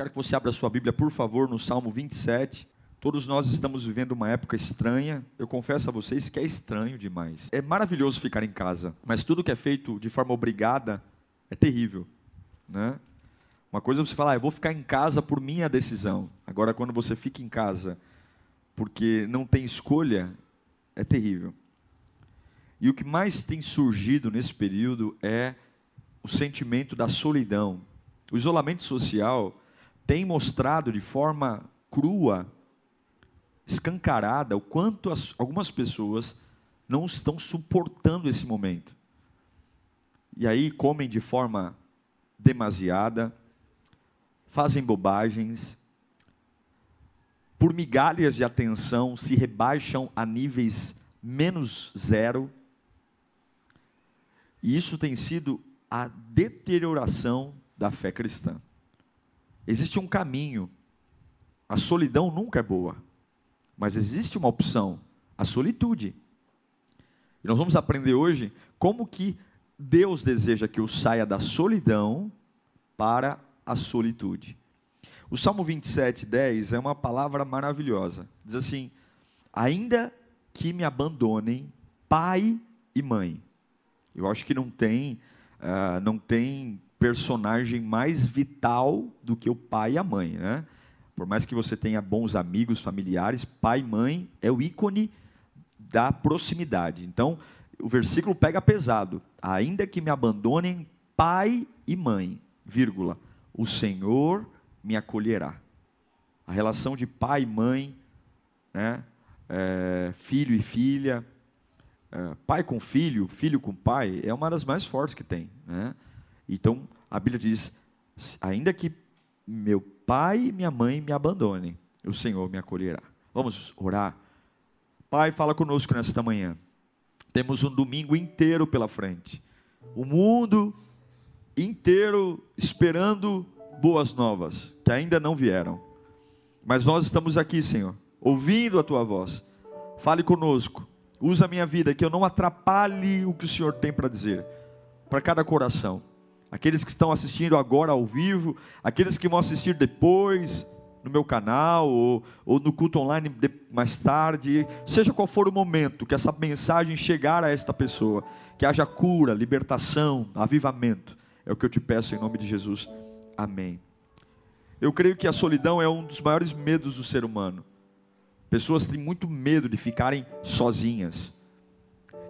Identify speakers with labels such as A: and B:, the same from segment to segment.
A: Quero que você abra sua Bíblia, por favor, no Salmo 27. Todos nós estamos vivendo uma época estranha. Eu confesso a vocês que é estranho demais. É maravilhoso ficar em casa, mas tudo que é feito de forma obrigada é terrível, né? Uma coisa é você falar, ah, eu vou ficar em casa por minha decisão. Agora, quando você fica em casa porque não tem escolha, é terrível. E o que mais tem surgido nesse período é o sentimento da solidão. O isolamento social tem mostrado de forma crua, escancarada, o quanto as, algumas pessoas não estão suportando esse momento. E aí comem de forma demasiada, fazem bobagens, por migalhas de atenção se rebaixam a níveis menos zero. E isso tem sido a deterioração da fé cristã. Existe um caminho. A solidão nunca é boa, mas existe uma opção, a solitude. E nós vamos aprender hoje como que Deus deseja que eu saia da solidão para a solitude. O Salmo 27, 10 é uma palavra maravilhosa. Diz assim: Ainda que me abandonem pai e mãe. Eu acho que não tem, uh, não tem personagem mais vital do que o pai e a mãe, né? Por mais que você tenha bons amigos, familiares, pai e mãe é o ícone da proximidade. Então, o versículo pega pesado. Ainda que me abandonem pai e mãe, vírgula, o Senhor me acolherá. A relação de pai e mãe, né? É, filho e filha, é, pai com filho, filho com pai, é uma das mais fortes que tem. Né? Então, a Bíblia diz: ainda que meu pai e minha mãe me abandonem, o Senhor me acolherá. Vamos orar. Pai, fala conosco nesta manhã. Temos um domingo inteiro pela frente. O mundo inteiro esperando boas novas, que ainda não vieram. Mas nós estamos aqui, Senhor, ouvindo a tua voz. Fale conosco. Usa a minha vida, que eu não atrapalhe o que o Senhor tem para dizer, para cada coração aqueles que estão assistindo agora ao vivo, aqueles que vão assistir depois no meu canal ou, ou no culto online de, mais tarde, seja qual for o momento que essa mensagem chegar a esta pessoa, que haja cura, libertação, avivamento, é o que eu te peço em nome de Jesus. Amém. Eu creio que a solidão é um dos maiores medos do ser humano. Pessoas têm muito medo de ficarem sozinhas.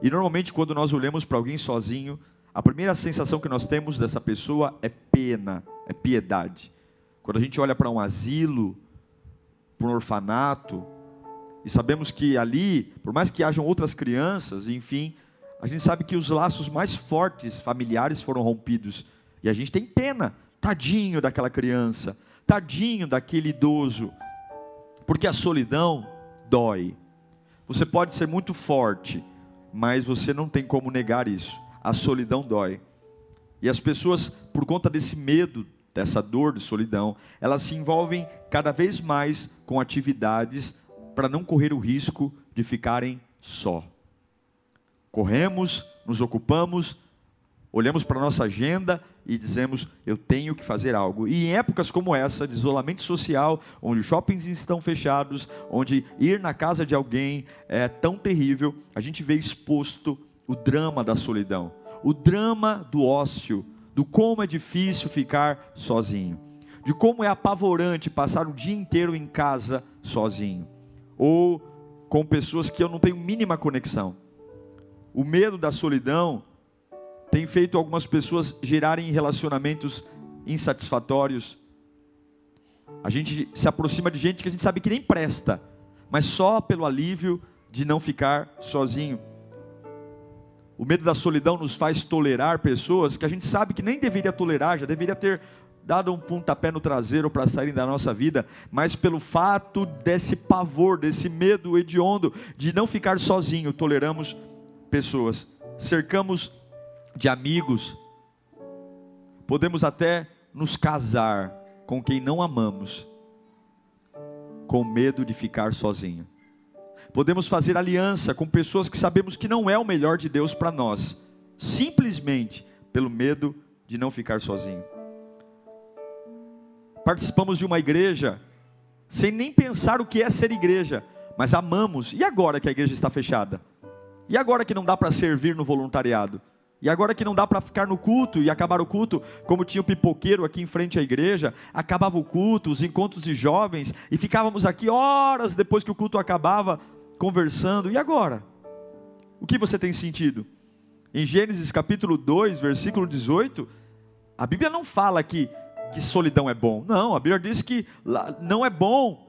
A: E normalmente quando nós olhamos para alguém sozinho, a primeira sensação que nós temos dessa pessoa é pena, é piedade. Quando a gente olha para um asilo, para um orfanato, e sabemos que ali, por mais que hajam outras crianças, enfim, a gente sabe que os laços mais fortes familiares foram rompidos. E a gente tem pena, tadinho daquela criança, tadinho daquele idoso. Porque a solidão dói. Você pode ser muito forte, mas você não tem como negar isso a solidão dói. E as pessoas, por conta desse medo, dessa dor de solidão, elas se envolvem cada vez mais com atividades para não correr o risco de ficarem só. Corremos, nos ocupamos, olhamos para a nossa agenda e dizemos: eu tenho que fazer algo. E em épocas como essa, de isolamento social, onde shoppings estão fechados, onde ir na casa de alguém é tão terrível, a gente vê exposto o drama da solidão, o drama do ócio, do como é difícil ficar sozinho, de como é apavorante passar o dia inteiro em casa sozinho, ou com pessoas que eu não tenho mínima conexão. O medo da solidão tem feito algumas pessoas gerarem relacionamentos insatisfatórios. A gente se aproxima de gente que a gente sabe que nem presta, mas só pelo alívio de não ficar sozinho. O medo da solidão nos faz tolerar pessoas que a gente sabe que nem deveria tolerar, já deveria ter dado um pontapé no traseiro para saírem da nossa vida, mas pelo fato desse pavor, desse medo hediondo de não ficar sozinho, toleramos pessoas, cercamos de amigos, podemos até nos casar com quem não amamos, com medo de ficar sozinho. Podemos fazer aliança com pessoas que sabemos que não é o melhor de Deus para nós, simplesmente pelo medo de não ficar sozinho. Participamos de uma igreja sem nem pensar o que é ser igreja, mas amamos. E agora que a igreja está fechada? E agora que não dá para servir no voluntariado? E agora que não dá para ficar no culto e acabar o culto, como tinha o pipoqueiro aqui em frente à igreja, acabava o culto, os encontros de jovens, e ficávamos aqui horas depois que o culto acabava, conversando. E agora? O que você tem sentido? Em Gênesis capítulo 2, versículo 18, a Bíblia não fala que, que solidão é bom. Não, a Bíblia diz que não é bom.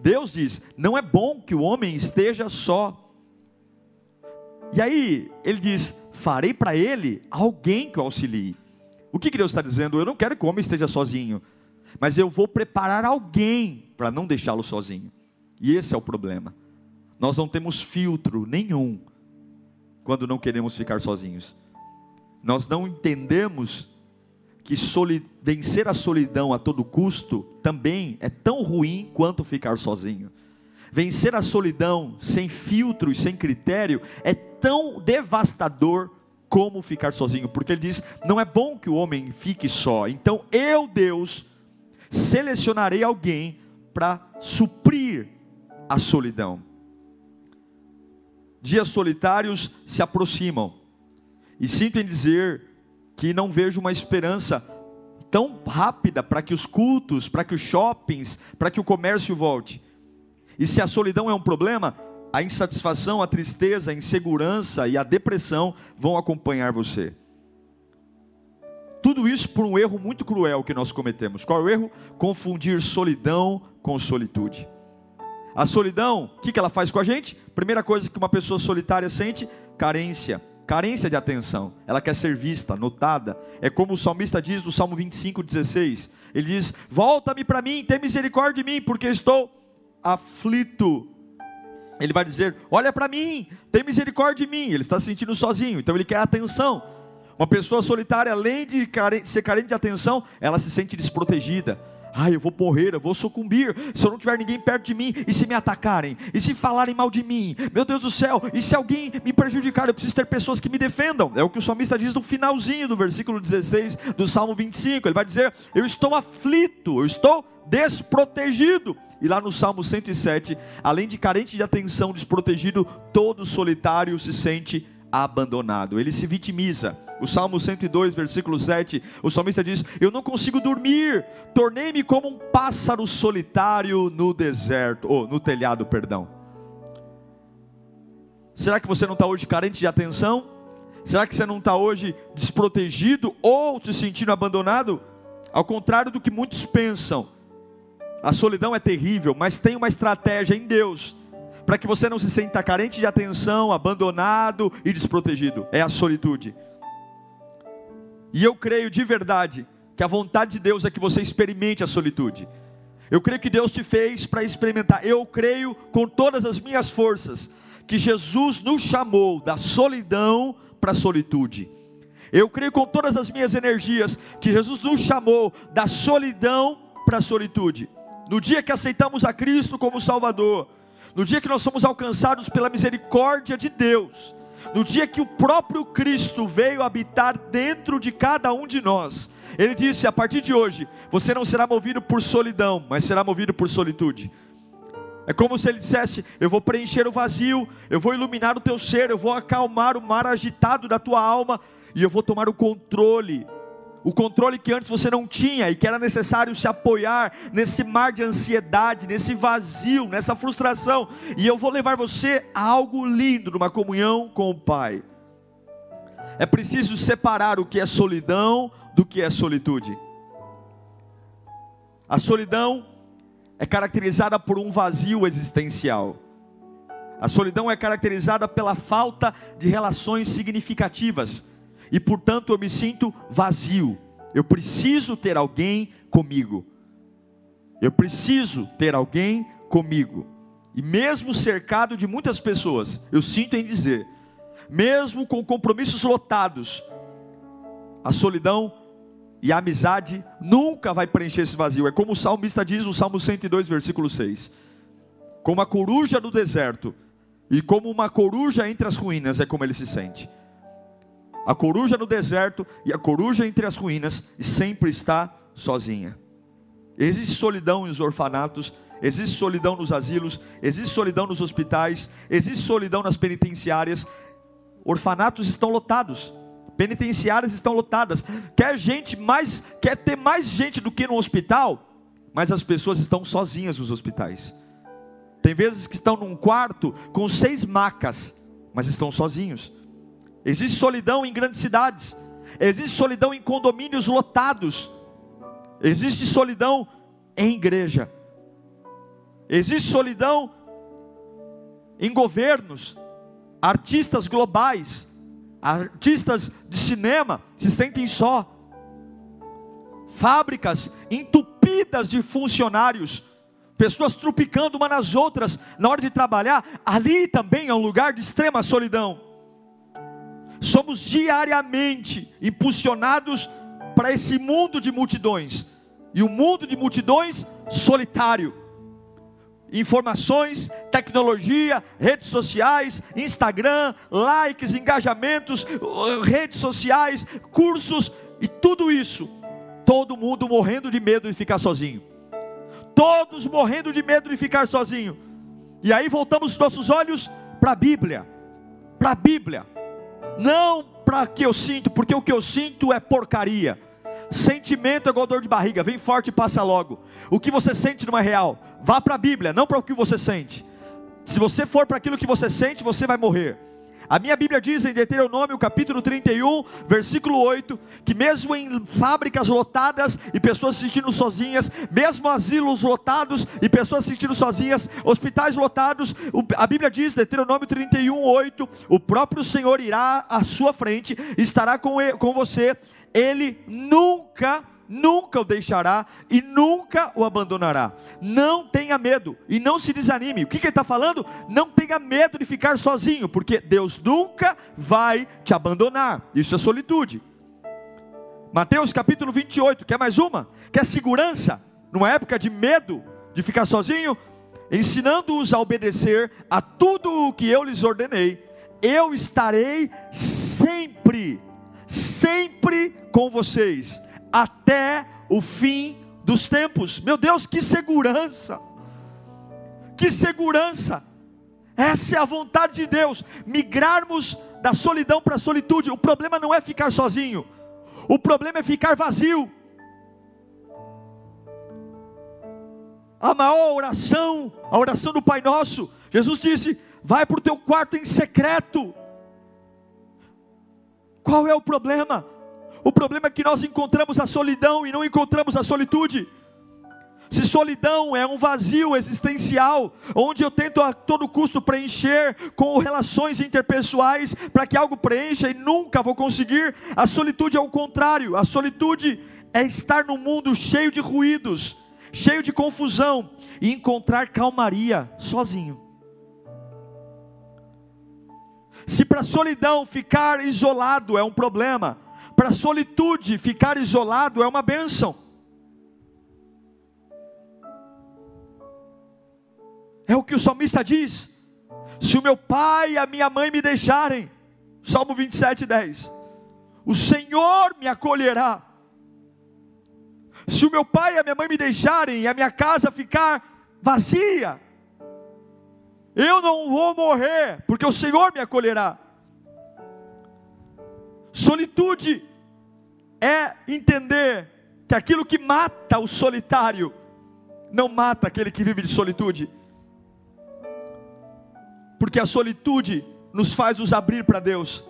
A: Deus diz: não é bom que o homem esteja só. E aí, ele diz: farei para ele alguém que o auxilie. O que, que Deus está dizendo? Eu não quero que o homem esteja sozinho, mas eu vou preparar alguém para não deixá-lo sozinho. E esse é o problema. Nós não temos filtro nenhum quando não queremos ficar sozinhos. Nós não entendemos que vencer a solidão a todo custo também é tão ruim quanto ficar sozinho. Vencer a solidão sem filtros, sem critério, é tão devastador como ficar sozinho, porque ele diz: não é bom que o homem fique só. Então eu, Deus, selecionarei alguém para suprir a solidão. Dias solitários se aproximam, e sinto em dizer que não vejo uma esperança tão rápida para que os cultos, para que os shoppings, para que o comércio volte. E se a solidão é um problema, a insatisfação, a tristeza, a insegurança e a depressão vão acompanhar você. Tudo isso por um erro muito cruel que nós cometemos. Qual é o erro? Confundir solidão com solitude. A solidão, o que ela faz com a gente? Primeira coisa que uma pessoa solitária sente: carência. Carência de atenção. Ela quer ser vista, notada. É como o salmista diz no Salmo 25, 16. Ele diz: Volta-me para mim, tem misericórdia de mim, porque estou aflito. Ele vai dizer: Olha para mim, tem misericórdia de mim. Ele está se sentindo sozinho, então ele quer atenção. Uma pessoa solitária, além de ser carente de atenção, ela se sente desprotegida. Ai, eu vou morrer, eu vou sucumbir. Se eu não tiver ninguém perto de mim, e se me atacarem, e se falarem mal de mim, meu Deus do céu, e se alguém me prejudicar, eu preciso ter pessoas que me defendam. É o que o salmista diz no finalzinho do versículo 16 do Salmo 25. Ele vai dizer: Eu estou aflito, eu estou desprotegido. E lá no Salmo 107, além de carente de atenção, desprotegido, todo solitário se sente abandonado. Ele se vitimiza. O Salmo 102, versículo 7, o salmista diz: Eu não consigo dormir, tornei-me como um pássaro solitário no deserto, ou no telhado, perdão. Será que você não está hoje carente de atenção? Será que você não está hoje desprotegido ou se sentindo abandonado? Ao contrário do que muitos pensam, a solidão é terrível, mas tem uma estratégia em Deus para que você não se sinta carente de atenção, abandonado e desprotegido. É a solitude. E eu creio de verdade que a vontade de Deus é que você experimente a solitude. Eu creio que Deus te fez para experimentar. Eu creio com todas as minhas forças que Jesus nos chamou da solidão para a solitude. Eu creio com todas as minhas energias que Jesus nos chamou da solidão para a solitude. No dia que aceitamos a Cristo como Salvador, no dia que nós somos alcançados pela misericórdia de Deus, no dia que o próprio Cristo veio habitar dentro de cada um de nós, ele disse: a partir de hoje, você não será movido por solidão, mas será movido por solitude. É como se ele dissesse: Eu vou preencher o vazio, eu vou iluminar o teu ser, eu vou acalmar o mar agitado da tua alma, e eu vou tomar o controle o controle que antes você não tinha e que era necessário se apoiar nesse mar de ansiedade, nesse vazio, nessa frustração. E eu vou levar você a algo lindo, numa comunhão com o Pai. É preciso separar o que é solidão do que é solitude. A solidão é caracterizada por um vazio existencial. A solidão é caracterizada pela falta de relações significativas e portanto eu me sinto vazio. Eu preciso ter alguém comigo. Eu preciso ter alguém comigo. E mesmo cercado de muitas pessoas, eu sinto em dizer, mesmo com compromissos lotados, a solidão e a amizade nunca vai preencher esse vazio. É como o salmista diz no Salmo 102, versículo 6. Como a coruja no deserto e como uma coruja entre as ruínas é como ele se sente. A coruja no deserto e a coruja entre as ruínas sempre está sozinha. Existe solidão nos orfanatos, existe solidão nos asilos, existe solidão nos hospitais, existe solidão nas penitenciárias. Orfanatos estão lotados, penitenciárias estão lotadas. Quer gente mais, quer ter mais gente do que no hospital, mas as pessoas estão sozinhas nos hospitais. Tem vezes que estão num quarto com seis macas, mas estão sozinhos. Existe solidão em grandes cidades, existe solidão em condomínios lotados, existe solidão em igreja, existe solidão em governos, artistas globais, artistas de cinema se sentem só, fábricas entupidas de funcionários, pessoas trupicando uma nas outras na hora de trabalhar, ali também é um lugar de extrema solidão. Somos diariamente impulsionados para esse mundo de multidões, e o um mundo de multidões solitário. Informações, tecnologia, redes sociais, Instagram, likes, engajamentos, redes sociais, cursos e tudo isso. Todo mundo morrendo de medo de ficar sozinho todos morrendo de medo de ficar sozinho. E aí voltamos os nossos olhos para a Bíblia, para a Bíblia, não para que eu sinto, porque o que eu sinto é porcaria. Sentimento é igual dor de barriga, vem forte e passa logo. O que você sente não é real. Vá para a Bíblia, não para o que você sente. Se você for para aquilo que você sente, você vai morrer. A minha Bíblia diz em Deuteronômio, capítulo 31, versículo 8, que mesmo em fábricas lotadas e pessoas se sentindo sozinhas, mesmo asilos lotados e pessoas se sentindo sozinhas, hospitais lotados, a Bíblia diz, Deuteronômio 31, 8, o próprio Senhor irá à sua frente, estará com, com você, ele nunca nunca o deixará e nunca o abandonará. Não tenha medo e não se desanime. O que, que ele está falando? Não tenha medo de ficar sozinho, porque Deus nunca vai te abandonar. Isso é solitude. Mateus capítulo 28, quer mais uma? Quer segurança? Numa época de medo de ficar sozinho? Ensinando-os a obedecer a tudo o que eu lhes ordenei, eu estarei sempre, sempre com vocês até o fim dos tempos. Meu Deus, que segurança! Que segurança! Essa é a vontade de Deus, migrarmos da solidão para a solitude. O problema não é ficar sozinho, o problema é ficar vazio. A maior oração, a oração do Pai Nosso, Jesus disse: vai para o teu quarto em secreto. Qual é o problema? O problema é que nós encontramos a solidão e não encontramos a solitude. Se solidão é um vazio existencial, onde eu tento a todo custo preencher com relações interpessoais para que algo preencha e nunca vou conseguir, a solitude é o contrário. A solitude é estar num mundo cheio de ruídos, cheio de confusão e encontrar calmaria sozinho. Se para solidão ficar isolado é um problema, para a solitude, ficar isolado é uma bênção. É o que o salmista diz: se o meu pai e a minha mãe me deixarem, Salmo 27, 10, o Senhor me acolherá. Se o meu pai e a minha mãe me deixarem e a minha casa ficar vazia, eu não vou morrer, porque o Senhor me acolherá. Solitude é entender que aquilo que mata o solitário não mata aquele que vive de solitude. Porque a solitude nos faz nos abrir para Deus,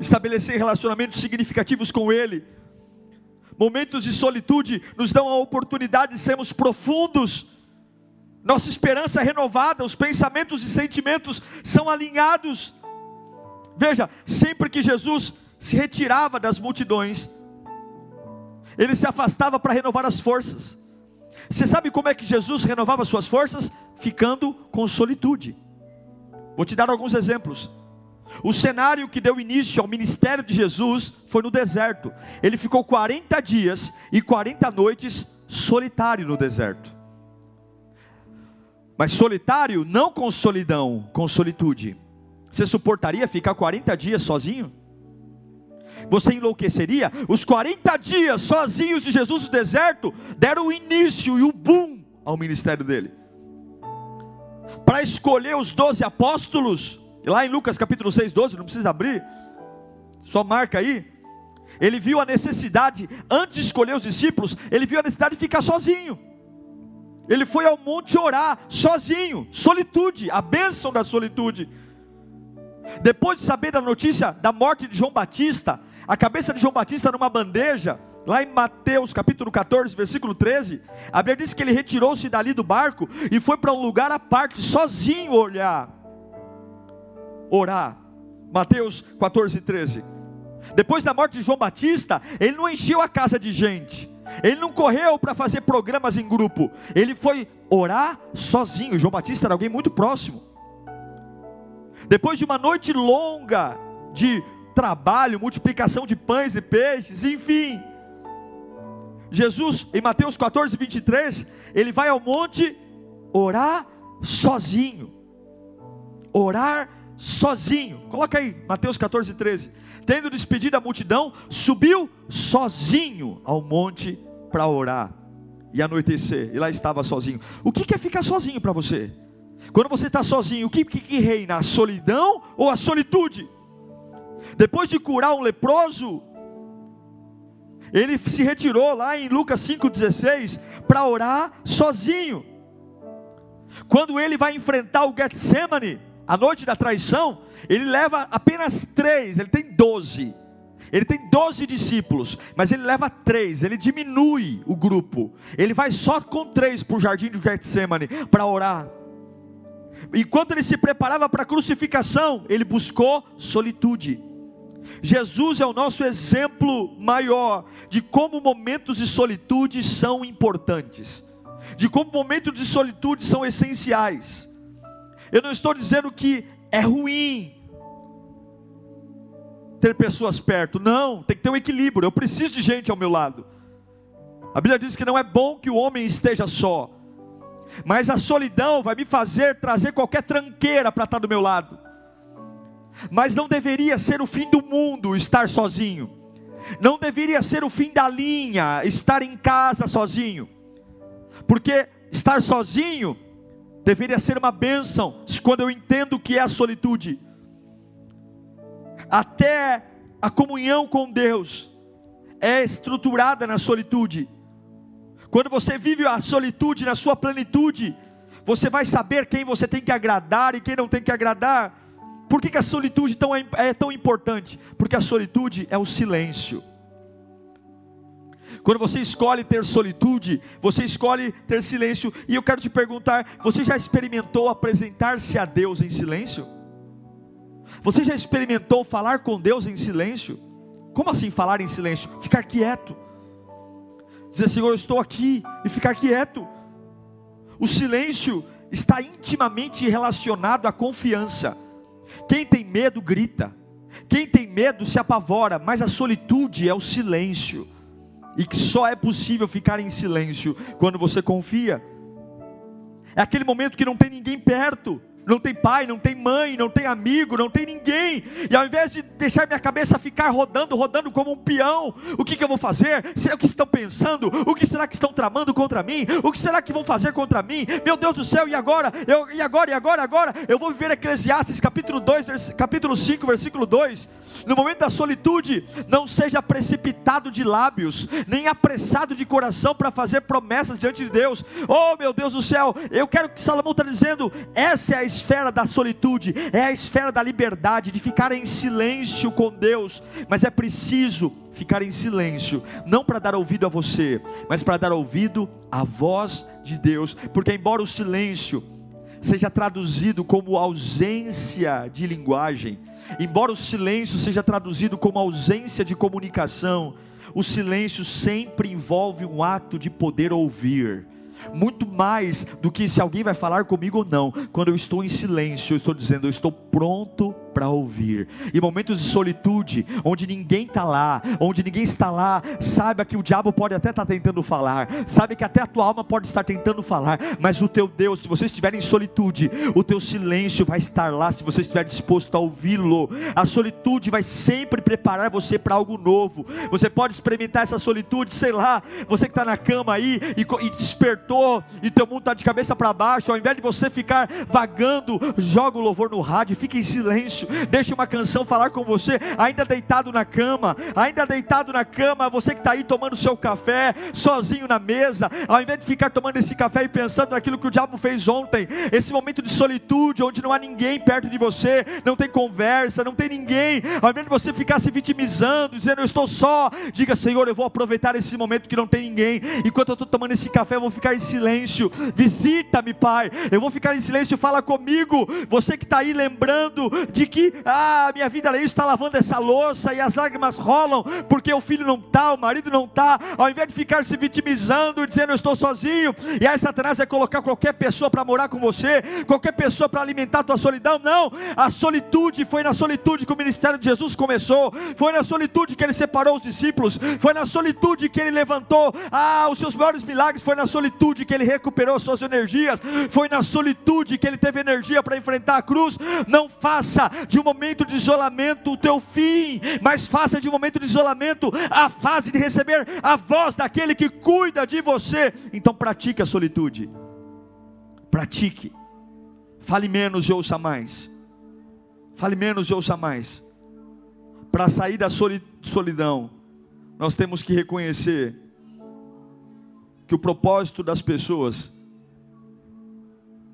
A: estabelecer relacionamentos significativos com Ele. Momentos de solitude nos dão a oportunidade de sermos profundos, nossa esperança é renovada, os pensamentos e sentimentos são alinhados. Veja, sempre que Jesus se retirava das multidões, ele se afastava para renovar as forças. Você sabe como é que Jesus renovava suas forças? Ficando com solitude. Vou te dar alguns exemplos. O cenário que deu início ao ministério de Jesus foi no deserto. Ele ficou 40 dias e 40 noites solitário no deserto. Mas solitário não com solidão, com solitude. Você suportaria ficar 40 dias sozinho? Você enlouqueceria? Os 40 dias sozinhos de Jesus no deserto deram o início e o boom ao ministério dele. Para escolher os 12 apóstolos, Lá em Lucas capítulo 6, 12, não precisa abrir, só marca aí. Ele viu a necessidade, antes de escolher os discípulos, ele viu a necessidade de ficar sozinho. Ele foi ao monte orar, sozinho, solitude, a bênção da solitude. Depois de saber da notícia da morte de João Batista, a cabeça de João Batista numa bandeja, lá em Mateus capítulo 14, versículo 13, a Bíblia diz que ele retirou-se dali do barco e foi para um lugar à parte, sozinho olhar orar. Mateus 14, 13. Depois da morte de João Batista, ele não encheu a casa de gente. Ele não correu para fazer programas em grupo. Ele foi orar sozinho. João Batista era alguém muito próximo. Depois de uma noite longa de trabalho, multiplicação de pães e peixes, enfim. Jesus, em Mateus 14, 23, ele vai ao monte orar sozinho. Orar sozinho. Coloca aí, Mateus 14, 13. Tendo despedido a multidão, subiu sozinho ao monte para orar e anoitecer. E lá estava sozinho. O que é ficar sozinho para você? Quando você está sozinho, o que, que, que reina? A solidão ou a solitude? Depois de curar um leproso, ele se retirou lá em Lucas 5,16 para orar sozinho. Quando ele vai enfrentar o Getsemane, a noite da traição, ele leva apenas três, ele tem doze. Ele tem doze discípulos, mas ele leva três, ele diminui o grupo. Ele vai só com três para o jardim de Getsemane para orar. Enquanto ele se preparava para a crucificação, ele buscou solitude. Jesus é o nosso exemplo maior de como momentos de solitude são importantes, de como momentos de solitude são essenciais. Eu não estou dizendo que é ruim ter pessoas perto. Não, tem que ter um equilíbrio. Eu preciso de gente ao meu lado. A Bíblia diz que não é bom que o homem esteja só. Mas a solidão vai me fazer trazer qualquer tranqueira para estar do meu lado. Mas não deveria ser o fim do mundo estar sozinho. Não deveria ser o fim da linha estar em casa sozinho. Porque estar sozinho deveria ser uma bênção quando eu entendo o que é a solitude. Até a comunhão com Deus é estruturada na solitude. Quando você vive a solitude na sua plenitude, você vai saber quem você tem que agradar e quem não tem que agradar. Por que, que a solitude tão, é tão importante? Porque a solitude é o silêncio. Quando você escolhe ter solitude, você escolhe ter silêncio. E eu quero te perguntar: você já experimentou apresentar-se a Deus em silêncio? Você já experimentou falar com Deus em silêncio? Como assim falar em silêncio? Ficar quieto. Dizer, Senhor, eu estou aqui e ficar quieto. O silêncio está intimamente relacionado à confiança. Quem tem medo grita. Quem tem medo se apavora, mas a solitude é o silêncio e que só é possível ficar em silêncio quando você confia. É aquele momento que não tem ninguém perto, não tem pai, não tem mãe, não tem amigo, não tem ninguém. E ao invés de deixar minha cabeça ficar rodando, rodando como um peão, o que, que eu vou fazer? Será que estão pensando? O que será que estão tramando contra mim? O que será que vão fazer contra mim? Meu Deus do céu, e agora? Eu, e agora? E agora? Agora? Eu vou viver Eclesiastes capítulo 2, capítulo 5, versículo 2. No momento da solitude, não seja precipitado de lábios, nem apressado de coração para fazer promessas diante de Deus. Oh, meu Deus do céu, eu quero que Salomão está dizendo, essa é a esfera da solitude, é a esfera da liberdade, de ficar em silêncio com Deus, mas é preciso ficar em silêncio, não para dar ouvido a você, mas para dar ouvido à voz de Deus, porque embora o silêncio seja traduzido como ausência de linguagem, embora o silêncio seja traduzido como ausência de comunicação, o silêncio sempre envolve um ato de poder ouvir muito mais do que se alguém vai falar comigo ou não. Quando eu estou em silêncio, eu estou dizendo, eu estou pronto para ouvir. Em momentos de solitude, onde ninguém está lá, onde ninguém está lá, saiba que o diabo pode até estar tá tentando falar, sabe que até a tua alma pode estar tentando falar, mas o teu Deus, se você estiver em solitude, o teu silêncio vai estar lá, se você estiver disposto a ouvi-lo. A solitude vai sempre preparar você para algo novo. Você pode experimentar essa solitude, sei lá, você que está na cama aí e, e despertou, e teu mundo está de cabeça para baixo, ao invés de você ficar vagando, joga o louvor no rádio, fica em silêncio, deixe uma canção falar com você, ainda deitado na cama, ainda deitado na cama, você que está aí tomando seu café, sozinho na mesa, ao invés de ficar tomando esse café e pensando naquilo que o diabo fez ontem, esse momento de solitude, onde não há ninguém perto de você, não tem conversa, não tem ninguém, ao invés de você ficar se vitimizando, dizendo eu estou só, diga Senhor, eu vou aproveitar esse momento que não tem ninguém, enquanto eu estou tomando esse café, eu vou ficar em silêncio, visita-me, Pai, eu vou ficar em silêncio, fala comigo, você que está aí lembrando de que ah, minha vida ali está lavando essa louça e as lágrimas rolam porque o filho não está, o marido não está, ao invés de ficar se vitimizando, dizendo eu estou sozinho, e aí Satanás vai colocar qualquer pessoa para morar com você, qualquer pessoa para alimentar a tua solidão, não, a solitude foi na solitude que o ministério de Jesus começou, foi na solitude que ele separou os discípulos, foi na solitude que ele levantou, ah, os seus maiores milagres, foi na solitude que ele recuperou suas energias, foi na solitude que ele teve energia para enfrentar a cruz, não faça de um momento de isolamento o teu fim, mas faça de um momento de isolamento a fase de receber a voz daquele que cuida de você. Então pratique a solitude. Pratique. Fale menos e ouça mais. Fale menos e ouça mais. Para sair da solidão, nós temos que reconhecer que o propósito das pessoas,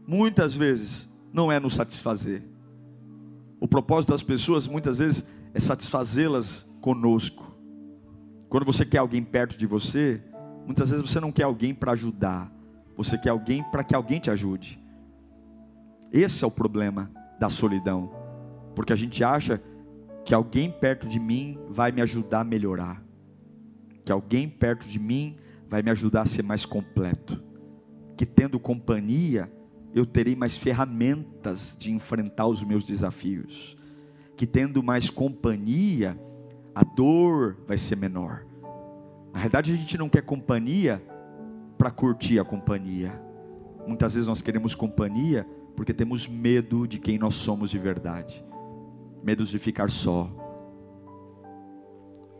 A: muitas vezes, não é nos satisfazer. O propósito das pessoas muitas vezes é satisfazê-las conosco. Quando você quer alguém perto de você, muitas vezes você não quer alguém para ajudar, você quer alguém para que alguém te ajude. Esse é o problema da solidão, porque a gente acha que alguém perto de mim vai me ajudar a melhorar, que alguém perto de mim vai me ajudar a ser mais completo, que tendo companhia eu terei mais ferramentas de enfrentar os meus desafios. Que tendo mais companhia, a dor vai ser menor. Na verdade, a gente não quer companhia para curtir a companhia. Muitas vezes nós queremos companhia porque temos medo de quem nós somos de verdade. Medos de ficar só.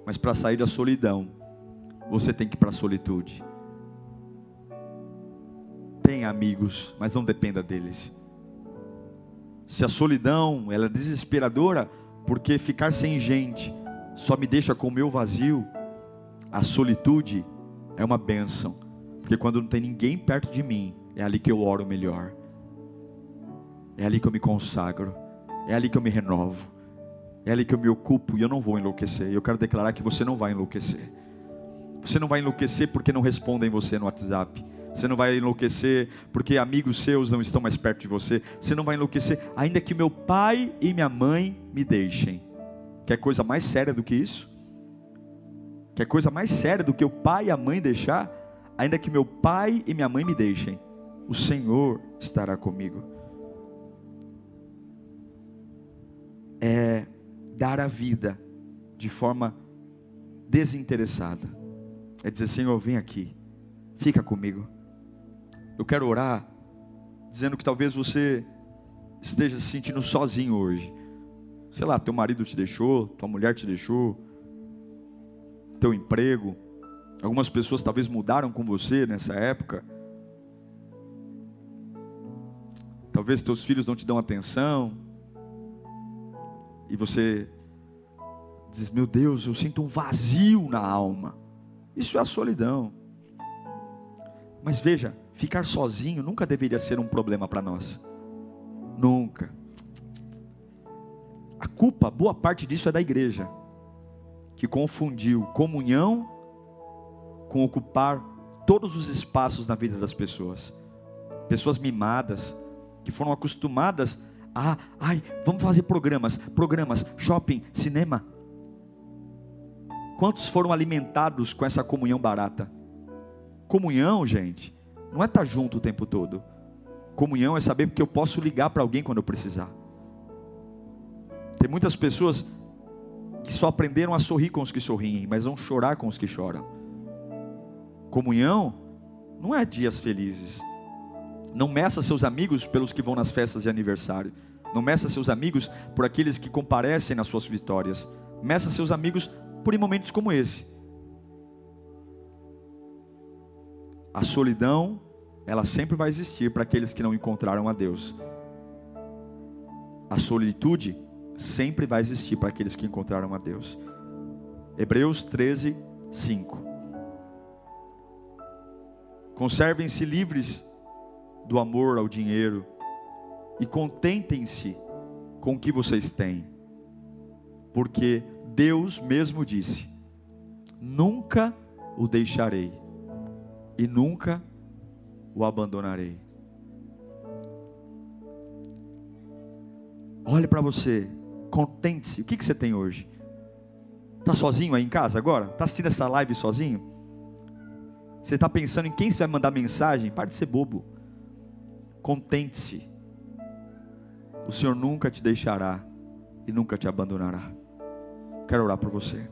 A: Mas para sair da solidão, você tem que ir para a solitude tenha amigos, mas não dependa deles. Se a solidão ela é desesperadora, porque ficar sem gente só me deixa com o meu vazio, a solitude é uma bênção, porque quando não tem ninguém perto de mim, é ali que eu oro melhor, é ali que eu me consagro, é ali que eu me renovo, é ali que eu me ocupo e eu não vou enlouquecer. Eu quero declarar que você não vai enlouquecer. Você não vai enlouquecer porque não respondem você no WhatsApp. Você não vai enlouquecer porque amigos seus não estão mais perto de você. Você não vai enlouquecer, ainda que meu pai e minha mãe me deixem. Quer coisa mais séria do que isso? Quer coisa mais séria do que o pai e a mãe deixar? Ainda que meu pai e minha mãe me deixem, o Senhor estará comigo. É dar a vida de forma desinteressada. É dizer, Senhor, vem aqui, fica comigo. Eu quero orar dizendo que talvez você esteja se sentindo sozinho hoje. Sei lá, teu marido te deixou, tua mulher te deixou, teu emprego. Algumas pessoas talvez mudaram com você nessa época. Talvez teus filhos não te dão atenção. E você diz: Meu Deus, eu sinto um vazio na alma. Isso é a solidão. Mas veja, Ficar sozinho nunca deveria ser um problema para nós. Nunca. A culpa, boa parte disso é da igreja, que confundiu comunhão com ocupar todos os espaços na vida das pessoas. Pessoas mimadas, que foram acostumadas a, ai, vamos fazer programas, programas, shopping, cinema. Quantos foram alimentados com essa comunhão barata? Comunhão, gente, não é estar junto o tempo todo. Comunhão é saber que eu posso ligar para alguém quando eu precisar. Tem muitas pessoas que só aprenderam a sorrir com os que sorriem, mas vão chorar com os que choram. Comunhão não é dias felizes. Não meça seus amigos pelos que vão nas festas de aniversário. Não meça seus amigos por aqueles que comparecem nas suas vitórias. Meça seus amigos por momentos como esse. A solidão, ela sempre vai existir para aqueles que não encontraram a Deus. A solitude sempre vai existir para aqueles que encontraram a Deus. Hebreus 13, 5. Conservem-se livres do amor ao dinheiro e contentem-se com o que vocês têm, porque Deus mesmo disse: Nunca o deixarei e nunca o abandonarei. Olhe para você, contente-se. O que, que você tem hoje? Está sozinho aí em casa agora? Está assistindo essa live sozinho? Você está pensando em quem você vai mandar mensagem? Pare de ser bobo. Contente-se. O Senhor nunca te deixará e nunca te abandonará. Quero orar por você.